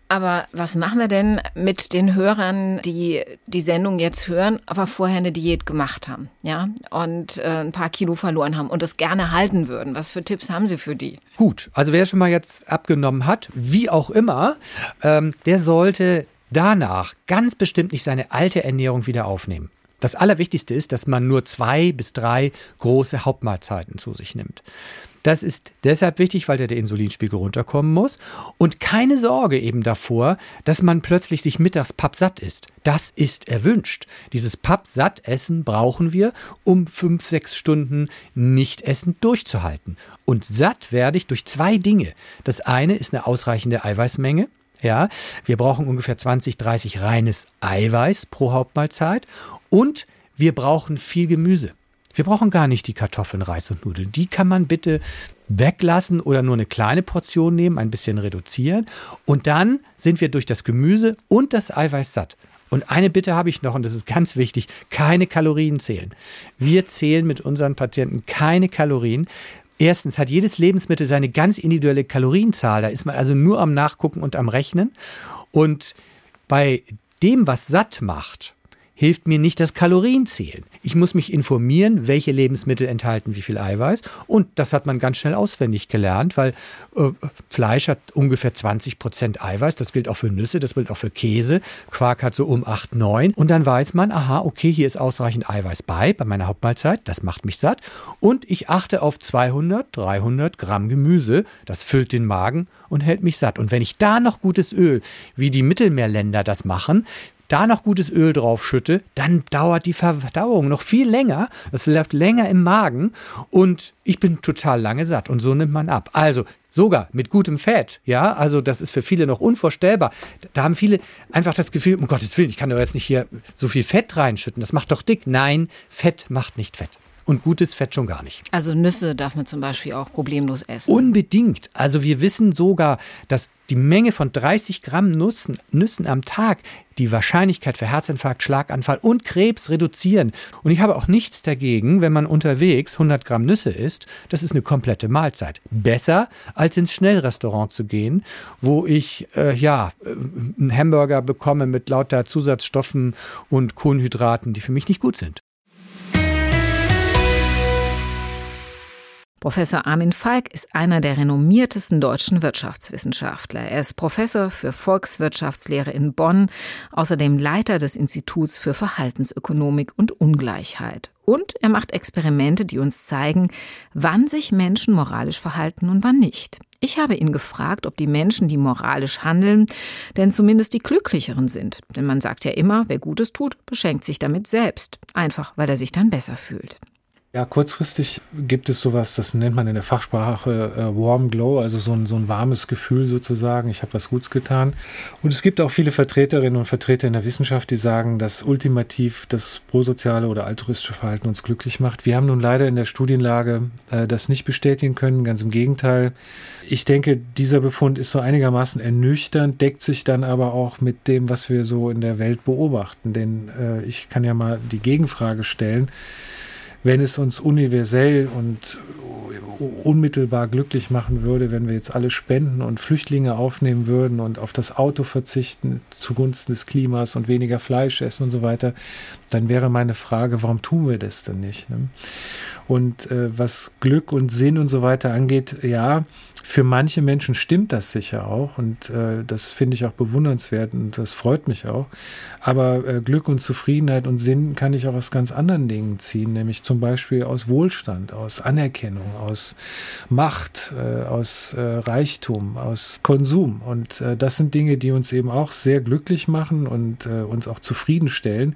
Aber was machen wir denn mit den Hörern, die die Sendung jetzt hören, aber vorher eine Diät gemacht haben, ja, und äh, ein paar Kilo verloren haben und das gerne halten würden? Was für Tipps haben Sie für die? Gut, also wer schon mal jetzt abgenommen hat, wie auch immer, ähm, der sollte danach ganz bestimmt nicht seine alte Ernährung wieder aufnehmen. Das Allerwichtigste ist, dass man nur zwei bis drei große Hauptmahlzeiten zu sich nimmt. Das ist deshalb wichtig, weil der, Insulinspiegel runterkommen muss. Und keine Sorge eben davor, dass man plötzlich sich mittags pappsatt isst. Das ist erwünscht. Dieses Pappsattessen brauchen wir, um fünf, sechs Stunden nicht essen durchzuhalten. Und satt werde ich durch zwei Dinge. Das eine ist eine ausreichende Eiweißmenge. Ja, wir brauchen ungefähr 20, 30 reines Eiweiß pro Hauptmahlzeit und wir brauchen viel Gemüse. Wir brauchen gar nicht die Kartoffeln, Reis und Nudeln. Die kann man bitte weglassen oder nur eine kleine Portion nehmen, ein bisschen reduzieren. Und dann sind wir durch das Gemüse und das Eiweiß satt. Und eine Bitte habe ich noch, und das ist ganz wichtig, keine Kalorien zählen. Wir zählen mit unseren Patienten keine Kalorien. Erstens hat jedes Lebensmittel seine ganz individuelle Kalorienzahl. Da ist man also nur am Nachgucken und am Rechnen. Und bei dem, was satt macht, hilft mir nicht das Kalorienzählen. Ich muss mich informieren, welche Lebensmittel enthalten wie viel Eiweiß. Und das hat man ganz schnell auswendig gelernt, weil äh, Fleisch hat ungefähr 20 Prozent Eiweiß. Das gilt auch für Nüsse, das gilt auch für Käse. Quark hat so um 8, 9. Und dann weiß man, aha, okay, hier ist ausreichend Eiweiß bei, bei meiner Hauptmahlzeit. Das macht mich satt. Und ich achte auf 200, 300 Gramm Gemüse. Das füllt den Magen und hält mich satt. Und wenn ich da noch gutes Öl, wie die Mittelmeerländer das machen, da noch gutes Öl drauf schütte, dann dauert die Verdauung noch viel länger. Das bleibt länger im Magen und ich bin total lange satt und so nimmt man ab. Also sogar mit gutem Fett, ja, also das ist für viele noch unvorstellbar. Da haben viele einfach das Gefühl, um Gottes Willen, ich kann doch jetzt nicht hier so viel Fett reinschütten, das macht doch dick. Nein, Fett macht nicht Fett. Und gutes Fett schon gar nicht. Also Nüsse darf man zum Beispiel auch problemlos essen. Unbedingt. Also wir wissen sogar, dass die Menge von 30 Gramm Nüssen, Nüssen am Tag die Wahrscheinlichkeit für Herzinfarkt, Schlaganfall und Krebs reduzieren. Und ich habe auch nichts dagegen, wenn man unterwegs 100 Gramm Nüsse isst. Das ist eine komplette Mahlzeit. Besser, als ins Schnellrestaurant zu gehen, wo ich äh, ja äh, einen Hamburger bekomme mit lauter Zusatzstoffen und Kohlenhydraten, die für mich nicht gut sind. Professor Armin Falk ist einer der renommiertesten deutschen Wirtschaftswissenschaftler. Er ist Professor für Volkswirtschaftslehre in Bonn, außerdem Leiter des Instituts für Verhaltensökonomik und Ungleichheit. Und er macht Experimente, die uns zeigen, wann sich Menschen moralisch verhalten und wann nicht. Ich habe ihn gefragt, ob die Menschen, die moralisch handeln, denn zumindest die glücklicheren sind. Denn man sagt ja immer, wer Gutes tut, beschenkt sich damit selbst. Einfach, weil er sich dann besser fühlt. Ja, kurzfristig gibt es sowas, das nennt man in der Fachsprache äh, Warm Glow, also so ein, so ein warmes Gefühl sozusagen, ich habe was Gutes getan. Und es gibt auch viele Vertreterinnen und Vertreter in der Wissenschaft, die sagen, dass ultimativ das prosoziale oder altruistische Verhalten uns glücklich macht. Wir haben nun leider in der Studienlage äh, das nicht bestätigen können, ganz im Gegenteil. Ich denke, dieser Befund ist so einigermaßen ernüchternd, deckt sich dann aber auch mit dem, was wir so in der Welt beobachten. Denn äh, ich kann ja mal die Gegenfrage stellen wenn es uns universell und unmittelbar glücklich machen würde, wenn wir jetzt alle spenden und Flüchtlinge aufnehmen würden und auf das Auto verzichten zugunsten des Klimas und weniger Fleisch essen und so weiter, dann wäre meine Frage, warum tun wir das denn nicht? Ne? Und äh, was Glück und Sinn und so weiter angeht, ja, für manche Menschen stimmt das sicher auch und äh, das finde ich auch bewundernswert und das freut mich auch. Aber äh, Glück und Zufriedenheit und Sinn kann ich auch aus ganz anderen Dingen ziehen, nämlich zum Beispiel aus Wohlstand, aus Anerkennung, aus Macht, äh, aus äh, Reichtum, aus Konsum. Und äh, das sind Dinge, die uns eben auch sehr glücklich machen und äh, uns auch zufriedenstellen.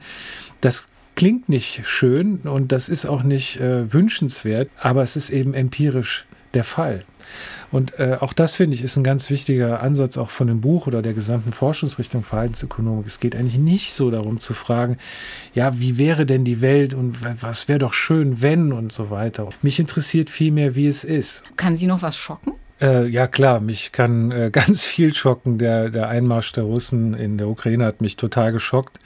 Das klingt nicht schön und das ist auch nicht wünschenswert, aber es ist eben empirisch der Fall. Und äh, auch das, finde ich, ist ein ganz wichtiger Ansatz auch von dem Buch oder der gesamten Forschungsrichtung Verhaltensökonomik. Es geht eigentlich nicht so darum zu fragen, ja, wie wäre denn die Welt und was wäre doch schön, wenn und so weiter. Mich interessiert vielmehr, wie es ist. Kann Sie noch was schocken? Äh, ja klar, mich kann äh, [LAUGHS] ganz viel schocken. Der, der Einmarsch der Russen in der Ukraine hat mich total geschockt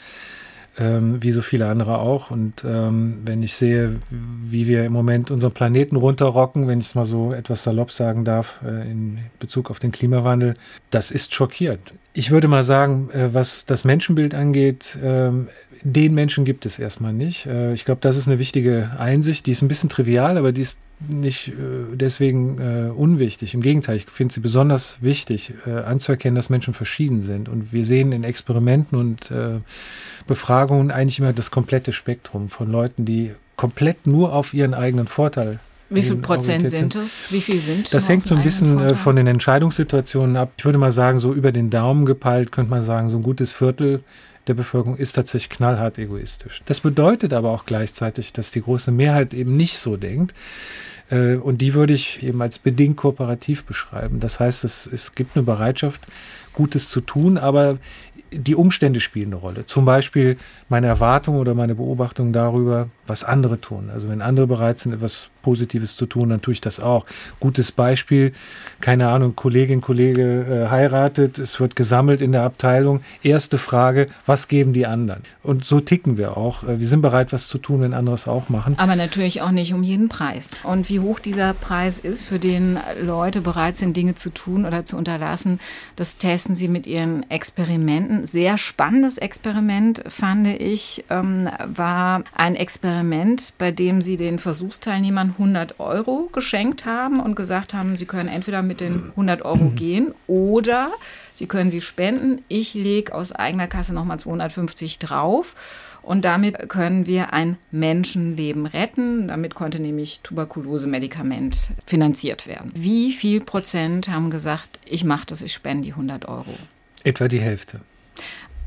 ähm, wie so viele andere auch. Und ähm, wenn ich sehe, wie wir im Moment unseren Planeten runterrocken, wenn ich es mal so etwas salopp sagen darf, äh, in Bezug auf den Klimawandel, das ist schockierend. Ich würde mal sagen, äh, was das Menschenbild angeht, ähm, den Menschen gibt es erstmal nicht. Äh, ich glaube, das ist eine wichtige Einsicht. Die ist ein bisschen trivial, aber die ist nicht äh, deswegen äh, unwichtig. Im Gegenteil, ich finde sie besonders wichtig, anzuerkennen, dass Menschen verschieden sind. Und wir sehen in Experimenten und Befragungen eigentlich immer das komplette Spektrum von Leuten, die komplett nur auf ihren eigenen Vorteil wie viel Prozent sind es? Wie viel sind Das hängt so ein bisschen von den Entscheidungssituationen ab. Ich würde mal sagen, so über den Daumen gepeilt könnte man sagen, so ein gutes Viertel der Bevölkerung ist tatsächlich knallhart egoistisch. Das bedeutet aber auch gleichzeitig, dass die große Mehrheit eben nicht so denkt. Äh, und die würde ich eben als bedingt kooperativ beschreiben. Das heißt, es, es gibt eine Bereitschaft, Gutes zu tun, aber die Umstände spielen eine Rolle. Zum Beispiel meine Erwartung oder meine Beobachtung darüber, was andere tun. Also wenn andere bereit sind, etwas Positives zu tun, dann tue ich das auch. Gutes Beispiel, keine Ahnung, Kollegin, Kollege äh, heiratet, es wird gesammelt in der Abteilung. Erste Frage, was geben die anderen? Und so ticken wir auch. Äh, wir sind bereit, was zu tun, wenn andere es auch machen. Aber natürlich auch nicht um jeden Preis. Und wie hoch dieser Preis ist, für den Leute bereit sind, Dinge zu tun oder zu unterlassen, das testen sie mit ihren Experimenten. Sehr spannendes Experiment, fand ich, ähm, war ein Experiment, bei dem sie den Versuchsteilnehmern 100 Euro geschenkt haben und gesagt haben, sie können entweder mit den 100 Euro [CLEARS THROAT] gehen oder sie können sie spenden. Ich lege aus eigener Kasse nochmal 250 drauf. Und damit können wir ein Menschenleben retten. Damit konnte nämlich Tuberkulose-Medikament finanziert werden. Wie viel Prozent haben gesagt, ich mache das, ich spende die 100 Euro? Etwa die Hälfte.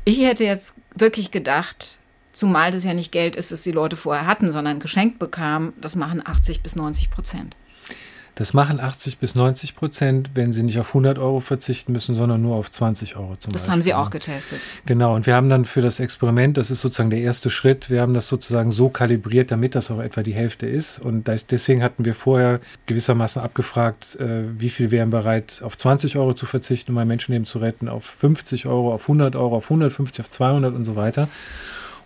Ich hätte jetzt wirklich gedacht, zumal das ja nicht Geld ist, das die Leute vorher hatten, sondern geschenkt bekamen, das machen 80 bis 90 Prozent. Das machen 80 bis 90 Prozent, wenn sie nicht auf 100 Euro verzichten müssen, sondern nur auf 20 Euro zum das Beispiel. haben sie auch getestet. Genau, und wir haben dann für das Experiment, das ist sozusagen der erste Schritt, wir haben das sozusagen so kalibriert, damit das auch etwa die Hälfte ist. Und deswegen hatten wir vorher gewissermaßen abgefragt, äh, wie viel wären bereit, auf 20 Euro zu verzichten, um ein Menschenleben zu retten, auf 50 Euro, auf 100 Euro, auf 150, auf 200 und so weiter.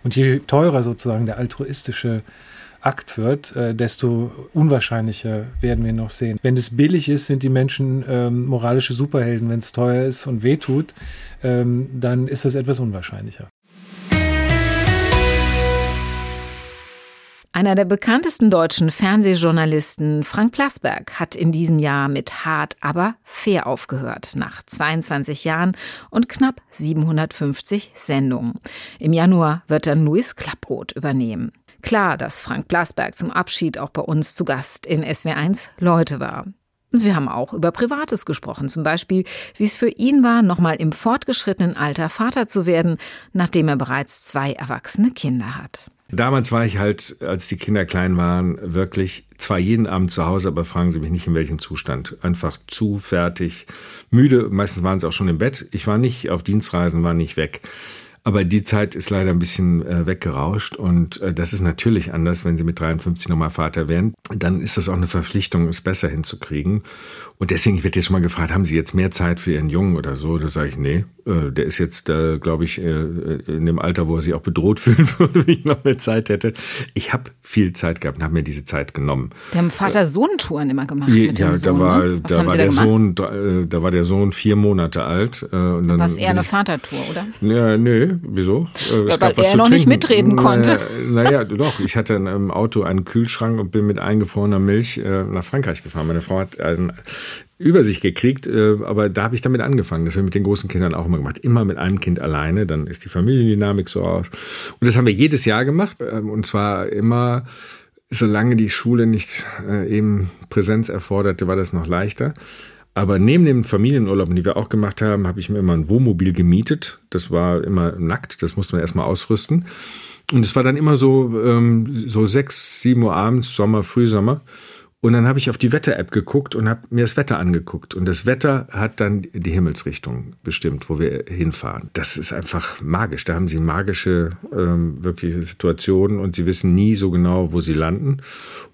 Und je teurer sozusagen der altruistische Akt wird, äh, desto unwahrscheinlicher werden wir noch sehen. Wenn es billig ist, sind die Menschen ähm, moralische Superhelden. Wenn es teuer ist und wehtut, ähm, dann ist das etwas unwahrscheinlicher. Einer der bekanntesten deutschen Fernsehjournalisten, Frank Plasberg, hat in diesem Jahr mit Hart, aber fair aufgehört, nach 22 Jahren und knapp 750 Sendungen. Im Januar wird dann Luis Klapproth übernehmen. Klar, dass Frank Blasberg zum Abschied auch bei uns zu Gast in SW1 Leute war. Und wir haben auch über Privates gesprochen, zum Beispiel, wie es für ihn war, nochmal im fortgeschrittenen Alter Vater zu werden, nachdem er bereits zwei erwachsene Kinder hat. Damals war ich halt, als die Kinder klein waren, wirklich zwar jeden Abend zu Hause, aber fragen Sie mich nicht in welchem Zustand. Einfach zu fertig, müde. Meistens waren sie auch schon im Bett. Ich war nicht auf Dienstreisen, war nicht weg. Aber die Zeit ist leider ein bisschen äh, weggerauscht und äh, das ist natürlich anders, wenn Sie mit 53 nochmal Vater werden. Dann ist das auch eine Verpflichtung, es besser hinzukriegen. Und deswegen, ich werde jetzt schon mal gefragt, haben Sie jetzt mehr Zeit für Ihren Jungen oder so? Da sage ich, nee, äh, der ist jetzt, äh, glaube ich, äh, in dem Alter, wo er sich auch bedroht [LAUGHS] fühlen würde, wenn ich noch mehr Zeit hätte. Ich habe viel Zeit gehabt und habe mir diese Zeit genommen. Wir haben Vater-Sohn-Touren immer gemacht mit ja, dem Sohn. da war, ne? Was da war Sie der da gemacht? Sohn, da, äh, da war der Sohn vier Monate alt. Äh, und dann War es eher eine Vatertour, oder? ja, nö, wieso? Äh, es weil er noch nicht trinken. mitreden konnte. Naja, doch. Ich hatte einem Auto einen Kühlschrank und bin mit eingefrorener Milch äh, nach Frankreich gefahren. Meine Frau hat einen Übersicht gekriegt, äh, aber da habe ich damit angefangen. Das haben wir mit den großen Kindern auch immer gemacht. Immer mit einem Kind alleine, dann ist die Familiendynamik so aus. Und das haben wir jedes Jahr gemacht. ähm, Und zwar immer, solange die Schule nicht äh, eben Präsenz erforderte, war das noch leichter. Aber neben dem Familienurlaub, den wir auch gemacht haben, habe ich mir immer ein Wohnmobil gemietet. Das war immer nackt, das musste man erstmal ausrüsten. Und es war dann immer so, ähm, so sechs, sieben Uhr abends, Sommer, Frühsommer. Und dann habe ich auf die Wetter-App geguckt und habe mir das Wetter angeguckt. Und das Wetter hat dann die Himmelsrichtung bestimmt, wo wir hinfahren. Das ist einfach magisch. Da haben sie magische, ähm, wirkliche Situationen und sie wissen nie so genau, wo sie landen.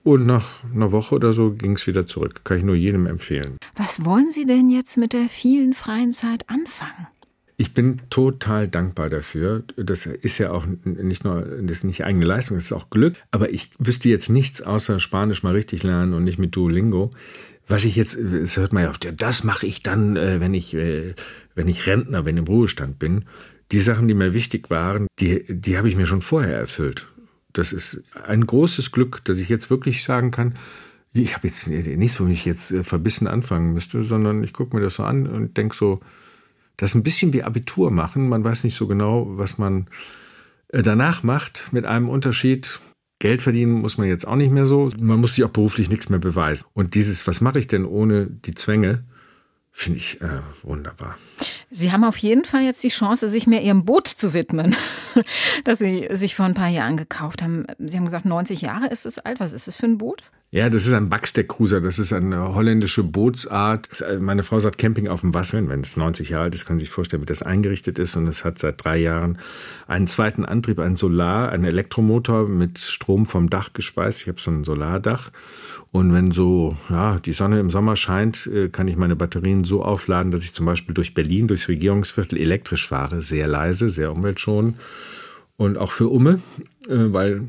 Und nach einer Woche oder so ging es wieder zurück. Kann ich nur jedem empfehlen. Was wollen Sie denn jetzt mit der vielen freien Zeit anfangen? Ich bin total dankbar dafür. Das ist ja auch nicht nur, das ist nicht eigene Leistung, das ist auch Glück. Aber ich wüsste jetzt nichts außer Spanisch mal richtig lernen und nicht mit Duolingo. Was ich jetzt, das hört man ja oft, das mache ich dann, äh, wenn ich, äh, wenn ich Rentner, wenn ich im Ruhestand bin. Die Sachen, die mir wichtig waren, die, die habe ich mir schon vorher erfüllt. Das ist ein großes Glück, dass ich jetzt wirklich sagen kann, ich habe jetzt nichts, wo ich jetzt äh, verbissen anfangen müsste, sondern ich gucke mir das so an und denke so, das ist ein bisschen wie Abitur machen. Man weiß nicht so genau, was man äh, danach macht, mit einem Unterschied. Geld verdienen muss man jetzt auch nicht mehr so. Man muss sich auch beruflich nichts mehr beweisen. Und dieses, was mache ich denn ohne die Zwänge, finde ich äh, wunderbar. Sie haben auf jeden Fall jetzt die Chance, sich mehr Ihrem Boot zu widmen, [LAUGHS] das Sie sich vor ein paar Jahren gekauft haben. Sie haben gesagt, 90 Jahre ist es alt. Was ist es für ein Boot? Ja, das ist ein Backsteck-Cruiser. Das ist eine holländische Bootsart. Meine Frau sagt Camping auf dem Wasser. Wenn es 90 Jahre alt ist, können Sie sich vorstellen, wie das eingerichtet ist. Und es hat seit drei Jahren einen zweiten Antrieb, einen Solar, einen Elektromotor mit Strom vom Dach gespeist. Ich habe so ein Solardach. Und wenn so ja, die Sonne im Sommer scheint, äh, kann ich meine Batterien so aufladen, dass ich zum Beispiel durch Berlin, durchs Regierungsviertel elektrisch fahre. Sehr leise, sehr umweltschonend. Und auch für Umme, äh, weil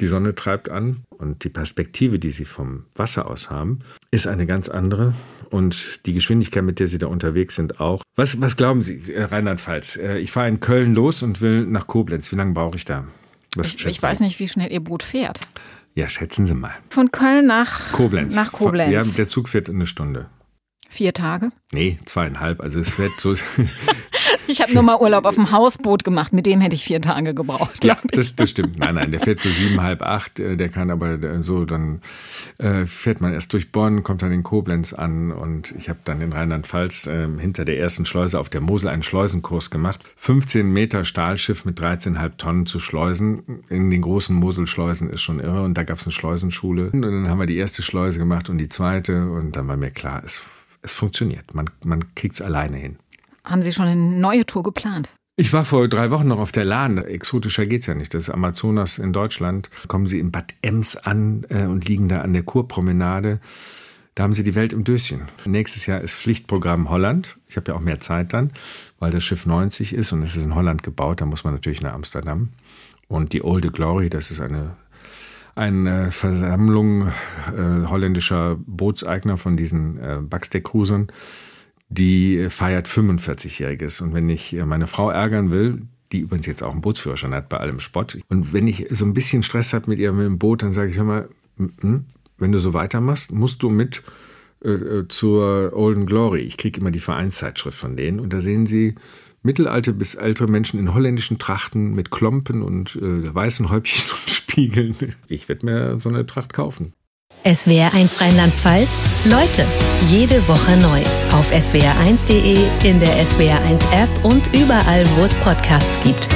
die Sonne treibt an und die Perspektive, die sie vom Wasser aus haben, ist eine ganz andere und die Geschwindigkeit, mit der sie da unterwegs sind, auch. Was, was glauben Sie, äh, Rheinland-Pfalz? Äh, ich fahre in Köln los und will nach Koblenz. Wie lange brauche ich da? Ich, ich, weiß nicht, wie schnell Ihr Boot fährt. Ja, schätzen Sie mal. Von Köln nach Koblenz. Nach Koblenz. Ja, der Zug fährt eine Stunde. Vier Tage? Nee, zweieinhalb. Also es wird so. [LAUGHS] Ich habe nur mal Urlaub auf dem Hausboot gemacht. Mit dem hätte ich vier Tage gebraucht. Ja, das, das, stimmt. Nein, nein, der fährt so sieben, halb acht. Äh, der kann aber äh, so, dann äh, fährt man erst durch Bonn, kommt dann in Koblenz an und ich habe dann in Rheinland-Pfalz äh, hinter der ersten Schleuse auf der Mosel einen Schleusenkurs gemacht. 15 Meter Stahlschiff mit 13,5 Tonnen zu schleusen in den großen Moselschleusen ist schon irre und da gab es eine Schleusenschule. Und dann haben wir die erste Schleuse gemacht und die zweite und dann war mir klar, es, es funktioniert. Man, man kriegt es alleine hin. Haben Sie schon eine neue Tour geplant? Ich war vor drei Wochen noch auf der Lahn. Exotischer geht's ja nicht. Das ist Amazonas in Deutschland. Kommen Sie in Bad Ems an äh, und liegen da an der Kurpromenade. Da haben Sie die Welt im Döschen. Nächstes Jahr ist Pflichtprogramm Holland. Ich habe ja auch mehr Zeit dann, weil das Schiff 90 ist und es ist in Holland gebaut. Da muss man natürlich nach Amsterdam. Und die Olde Glory, das ist eine eine Versammlung äh, holländischer Bootseigner von diesen äh, Backsteck-Cruisern die feiert 45-Jähriges. Und wenn ich meine Frau ärgern will, die übrigens jetzt auch einen Bootsführerschein hat bei allem Spott, und wenn ich so ein bisschen Stress habe mit ihr mit dem Boot, dann sage ich, mal, wenn du so weitermachst, musst du mit äh, äh, zur Olden Glory. Ich kriege immer die Vereinszeitschrift von denen und da sehen sie mittelalte bis ältere Menschen in holländischen Trachten mit Klompen und äh, weißen Häubchen und Spiegeln. Ich werde mir so eine Tracht kaufen. SWR1 Rheinland-Pfalz. Leute, jede Woche neu. Auf swr1.de, in der SWR1 App und überall, wo es Podcasts gibt.